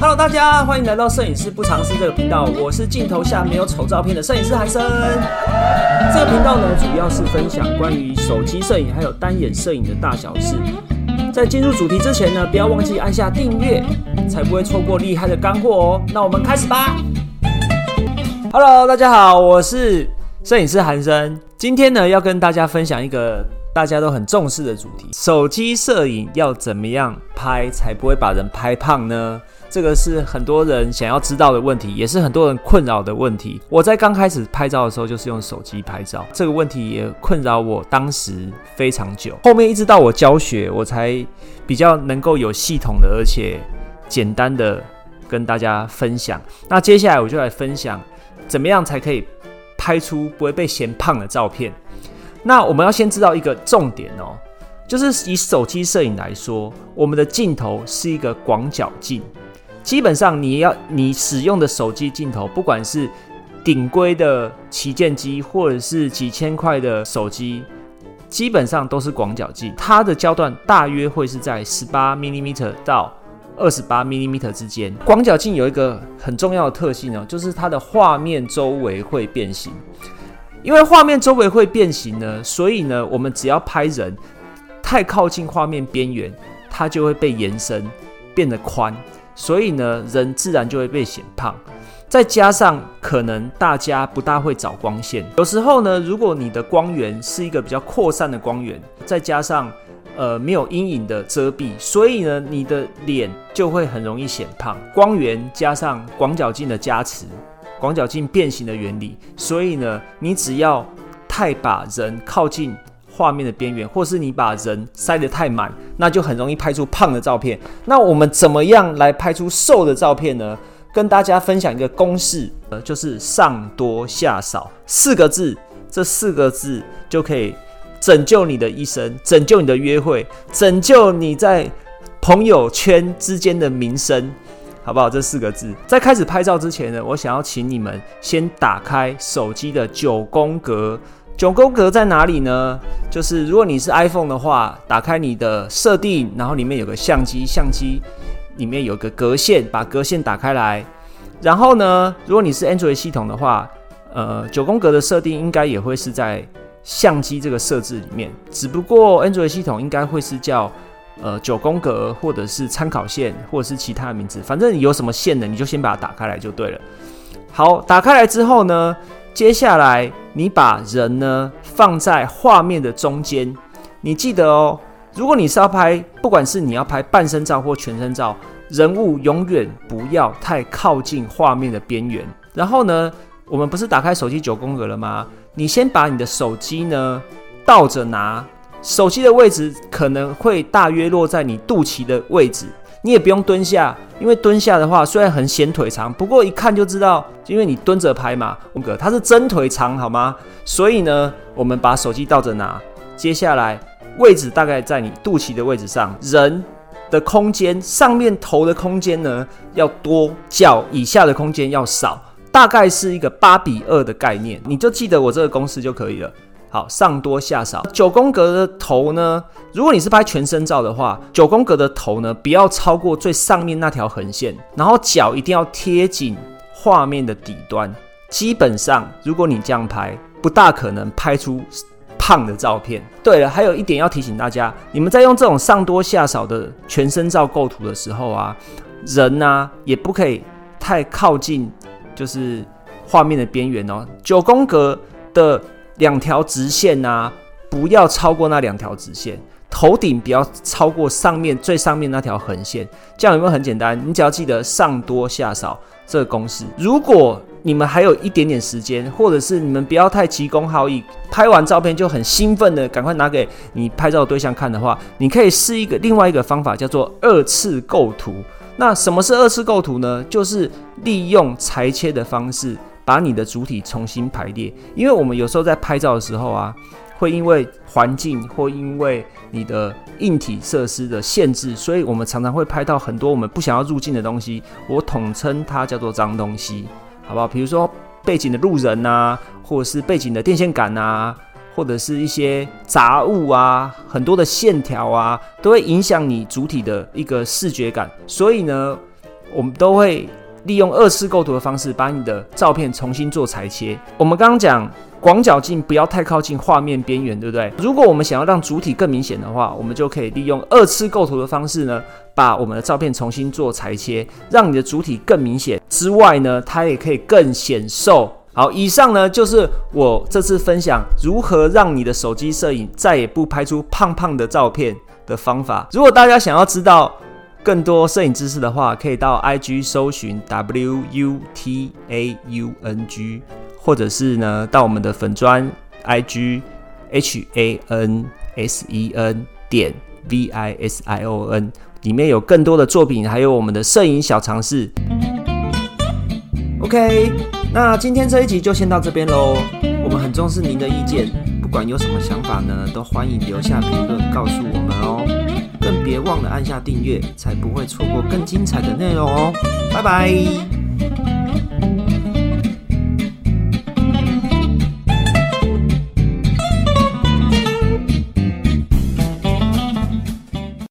Hello，大家欢迎来到摄影师不尝试这个频道，我是镜头下没有丑照片的摄影师韩生。这个频道呢，主要是分享关于手机摄影还有单眼摄影的大小事。在进入主题之前呢，不要忘记按下订阅，才不会错过厉害的干货哦。那我们开始吧。Hello，大家好，我是摄影师韩生。今天呢，要跟大家分享一个大家都很重视的主题：手机摄影要怎么样拍才不会把人拍胖呢？这个是很多人想要知道的问题，也是很多人困扰的问题。我在刚开始拍照的时候，就是用手机拍照，这个问题也困扰我当时非常久。后面一直到我教学，我才比较能够有系统的，而且简单的跟大家分享。那接下来我就来分享，怎么样才可以拍出不会被嫌胖的照片。那我们要先知道一个重点哦，就是以手机摄影来说，我们的镜头是一个广角镜。基本上，你要你使用的手机镜头，不管是顶规的旗舰机，或者是几千块的手机，基本上都是广角镜。它的焦段大约会是在十八 mm 到二十八 mm 之间。广角镜有一个很重要的特性呢，就是它的画面周围会变形。因为画面周围会变形呢，所以呢，我们只要拍人太靠近画面边缘，它就会被延伸，变得宽。所以呢，人自然就会被显胖，再加上可能大家不大会找光线，有时候呢，如果你的光源是一个比较扩散的光源，再加上呃没有阴影的遮蔽，所以呢，你的脸就会很容易显胖。光源加上广角镜的加持，广角镜变形的原理，所以呢，你只要太把人靠近。画面的边缘，或是你把人塞得太满，那就很容易拍出胖的照片。那我们怎么样来拍出瘦的照片呢？跟大家分享一个公式，呃，就是上多下少四个字，这四个字就可以拯救你的一生，拯救你的约会，拯救你在朋友圈之间的名声，好不好？这四个字，在开始拍照之前呢，我想要请你们先打开手机的九宫格。九宫格在哪里呢？就是如果你是 iPhone 的话，打开你的设定，然后里面有个相机，相机里面有个格线，把格线打开来。然后呢，如果你是 Android 系统的话，呃，九宫格的设定应该也会是在相机这个设置里面，只不过 Android 系统应该会是叫呃九宫格，或者是参考线，或者是其他的名字。反正你有什么线的，你就先把它打开来就对了。好，打开来之后呢？接下来，你把人呢放在画面的中间。你记得哦，如果你是要拍，不管是你要拍半身照或全身照，人物永远不要太靠近画面的边缘。然后呢，我们不是打开手机九宫格了吗？你先把你的手机呢倒着拿，手机的位置可能会大约落在你肚脐的位置。你也不用蹲下，因为蹲下的话虽然很显腿长，不过一看就知道，因为你蹲着拍嘛，峰哥它是真腿长，好吗？所以呢，我们把手机倒着拿，接下来位置大概在你肚脐的位置上，人的空间上面头的空间呢要多，脚以下的空间要少，大概是一个八比二的概念，你就记得我这个公式就可以了。好，上多下少。九宫格的头呢？如果你是拍全身照的话，九宫格的头呢，不要超过最上面那条横线，然后脚一定要贴紧画面的底端。基本上，如果你这样拍，不大可能拍出胖的照片。对了，还有一点要提醒大家，你们在用这种上多下少的全身照构图的时候啊，人呢也不可以太靠近，就是画面的边缘哦。九宫格的。两条直线呐，不要超过那两条直线。头顶不要超过上面最上面那条横线。这样有没有很简单？你只要记得上多下少这个公式。如果你们还有一点点时间，或者是你们不要太急功好义，拍完照片就很兴奋的赶快拿给你拍照的对象看的话，你可以试一个另外一个方法，叫做二次构图。那什么是二次构图呢？就是利用裁切的方式。把你的主体重新排列，因为我们有时候在拍照的时候啊，会因为环境或因为你的硬体设施的限制，所以我们常常会拍到很多我们不想要入镜的东西。我统称它叫做脏东西，好不好？比如说背景的路人啊，或者是背景的电线杆啊，或者是一些杂物啊，很多的线条啊，都会影响你主体的一个视觉感。所以呢。我们都会利用二次构图的方式，把你的照片重新做裁切。我们刚刚讲广角镜不要太靠近画面边缘，对不对？如果我们想要让主体更明显的话，我们就可以利用二次构图的方式呢，把我们的照片重新做裁切，让你的主体更明显。之外呢，它也可以更显瘦。好，以上呢就是我这次分享如何让你的手机摄影再也不拍出胖胖的照片的方法。如果大家想要知道更多摄影知识的话，可以到 IG 搜寻 W U T A U N G，或者是呢到我们的粉砖 IG H A N S E N 点 V I S I O N，里面有更多的作品，还有我们的摄影小常识。OK，那今天这一集就先到这边喽。我们很重视您的意见，不管有什么想法呢，都欢迎留下评论告诉我们哦。别忘了按下订阅，才不会错过更精彩的内容哦。拜拜。